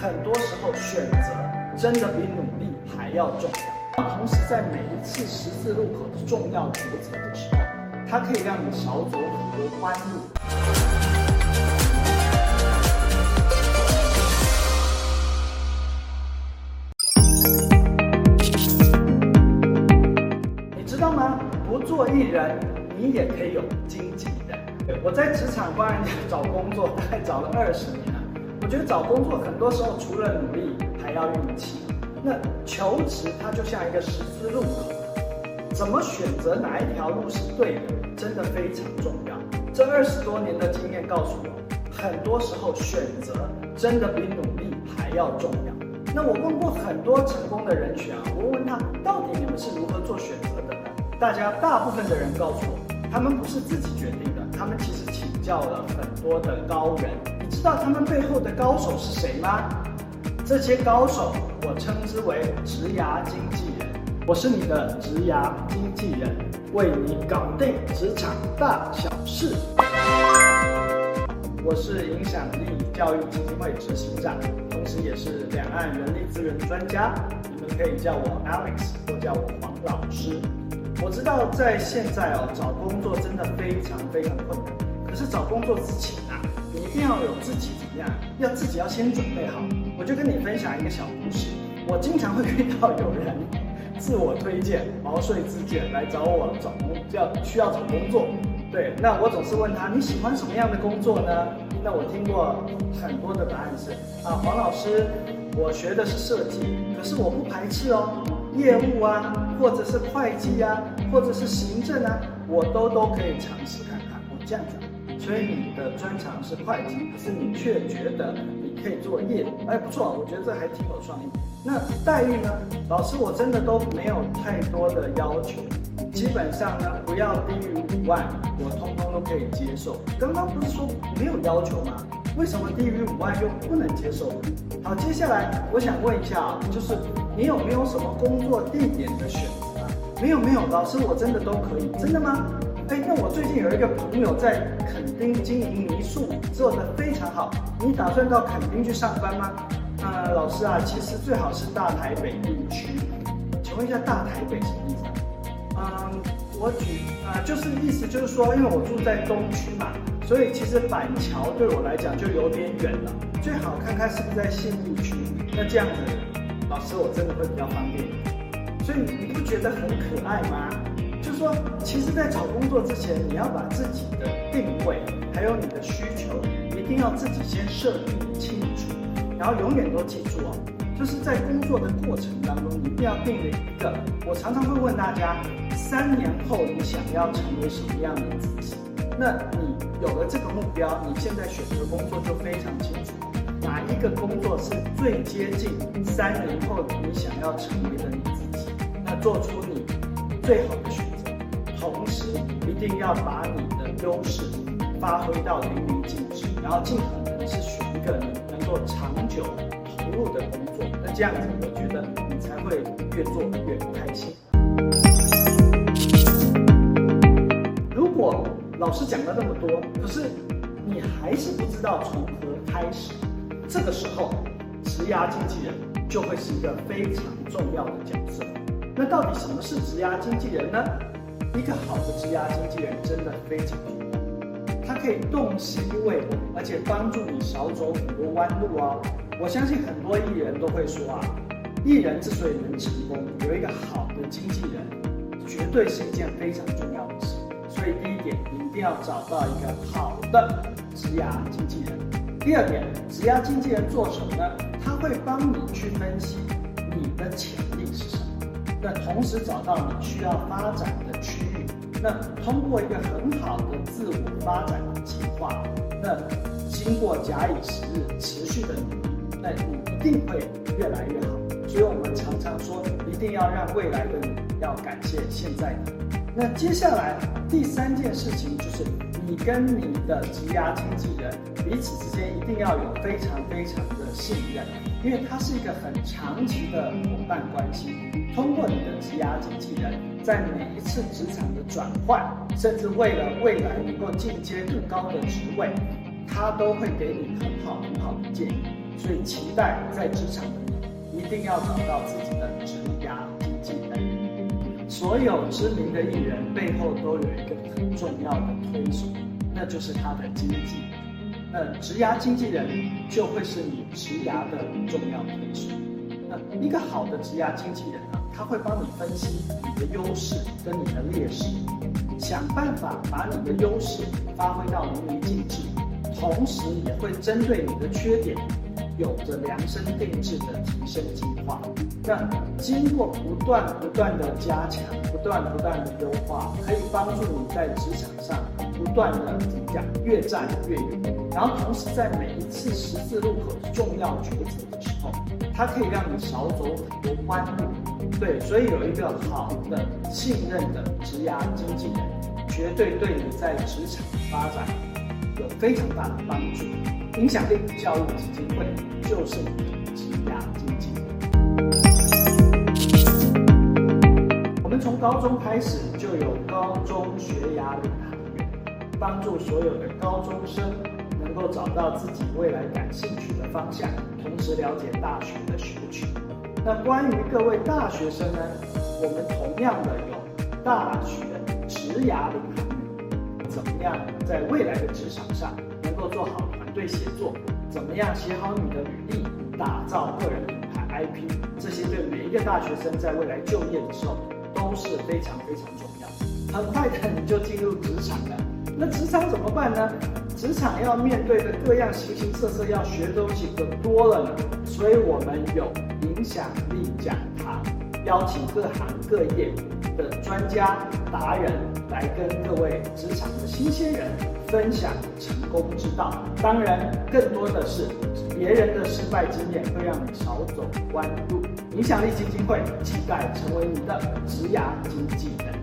很多时候选择真的比努力还要重要。同时，在每一次十字路口的重要抉择的时候，它可以让你少走很多弯路。你知道吗？不做艺人，你也可以有经纪人。我在职场帮人家找工作，大概找了二十年了。我觉得找工作很多时候除了努力，还要运气。那求职它就像一个十字路口，怎么选择哪一条路是对的，真的非常重要。这二十多年的经验告诉我，很多时候选择真的比努力还要重要。那我问过很多成功的人选啊，我问他到底你们是如何做选择的呢？大家大部分的人告诉我，他们不是自己决定的，他们其实请教了很多的高人。知道他们背后的高手是谁吗？这些高手我称之为职涯经纪人。我是你的职涯经纪人，为你搞定职场大小事。我是影响力教育基金会执行长，同时也是两岸人力资源专家。你们可以叫我 Alex 或叫我黄老师。我知道在现在哦，找工作真的非常非常困难。可是找工作之前啊，一定要有自己怎么样？要自己要先准备好。我就跟你分享一个小故事。我经常会遇到有人自我推荐、毛遂自荐来找我找工，要需要找工作。对，那我总是问他你喜欢什么样的工作呢？那我听过很多的答案是啊，黄老师，我学的是设计，可是我不排斥哦，业务啊，或者是会计啊，或者是行政啊，我都都可以尝试看看。我这样讲，所以你的专长是会计，可是你却觉得你可以做业务，哎，不错，我觉得这还挺有创意。那待遇呢？老师，我真的都没有太多的要求。基本上呢，不要低于五万，我通通都可以接受。刚刚不是说没有要求吗？为什么低于五万又不能接受？好，接下来我想问一下啊，就是你有没有什么工作地点的选择？没有没有，老师我真的都可以，真的吗？哎，那我最近有一个朋友在垦丁经营民宿，做得非常好。你打算到垦丁去上班吗？呃，老师啊，其实最好是大台北地区。请问一下，大台北什么意思？嗯，我举啊，就是意思就是说，因为我住在东区嘛，所以其实板桥对我来讲就有点远了。最好看看是不是在信义区，那这样子，老师我真的会比较方便。所以你不觉得很可爱吗？说，其实，在找工作之前，你要把自己的定位还有你的需求，一定要自己先设定清楚，然后永远都记住哦。就是在工作的过程当中，一定要定了一个。我常常会问大家，三年后你想要成为什么样的自己？那你有了这个目标，你现在选择工作就非常清楚，哪一个工作是最接近三年后你想要成为的你自己？那做出你最好的选择，一定要把你的优势发挥到淋漓尽致，然后尽可能是选一个你能够长久。投入的工作，那这样子，我觉得你才会越做越开心。如果老师讲了那么多，可是你还是不知道从何开始，这个时候，职涯经纪人就会是一个非常重要的角色。那到底什么是职涯经纪人呢？一个好的职涯经纪人真的非常重要，他可以洞悉未来，而且帮助你少走很多弯路哦。我相信很多艺人都会说啊，艺人之所以能成功，有一个好的经纪人，绝对是一件非常重要的事。所以第一点，你一定要找到一个好的职涯经纪人。第二点，职涯经纪人做什么呢？他会帮你去分析你的潜力是什么，那同时找到你需要发展的区域。那通过一个很好的自我发展计划，那经过假以时日，持续的努力。那你一定会越来越好，所以我们常常说，一定要让未来的你要感谢现在的。那接下来第三件事情就是，你跟你的职涯经纪人彼此之间一定要有非常非常的信任，因为它是一个很长期的伙伴关系。通过你的职涯经纪人，在每一次职场的转换，甚至为了未来能够进阶更高的职位，他都会给你很好很好的建议。所以期待在职场的你一定要找到自己的职涯经纪人。所有知名的艺人背后都有一个很重要的推手，那就是他的经纪。那职涯经纪人就会是你职涯的重要推手。那一个好的职涯经纪人呢，他会帮你分析你的优势跟你的劣势，想办法把你的优势发挥到淋漓尽致，同时也会针对你的缺点，有着量身定制的提升计划。那经过不断不断的加强，不断不断的优化，可以帮助你在职场上不断的怎么讲，越战越勇。然后同时在每一次十字路口重要抉择的时候，它可以让你少走很多弯路。对，所以有一个好的信任的职涯经纪人，绝对对你在职场发展有非常大的帮助。影响力教育基金会就是你的职涯经纪人。我们从高中开始就有高中学涯领航员，帮助所有的高中生。能够找到自己未来感兴趣的方向，同时了解大学的学区。那关于各位大学生呢？我们同样的有大学职涯领航员，怎么样在未来的职场上能够做好团队协作？怎么样写好你的履历，打造个人品牌 IP？这些对每一个大学生在未来就业的时候都是非常非常重要。很快的你就进入职场了，那职场怎么办呢？职场要面对的各样形形色色，要学东西可多了呢。所以我们有影响力讲堂，邀请各行各业的专家达人来跟各位职场的新鲜人分享成功之道。当然，更多的是别人的失败经验，会让你少走弯路。影响力基金会期待成为你的职涯经纪人。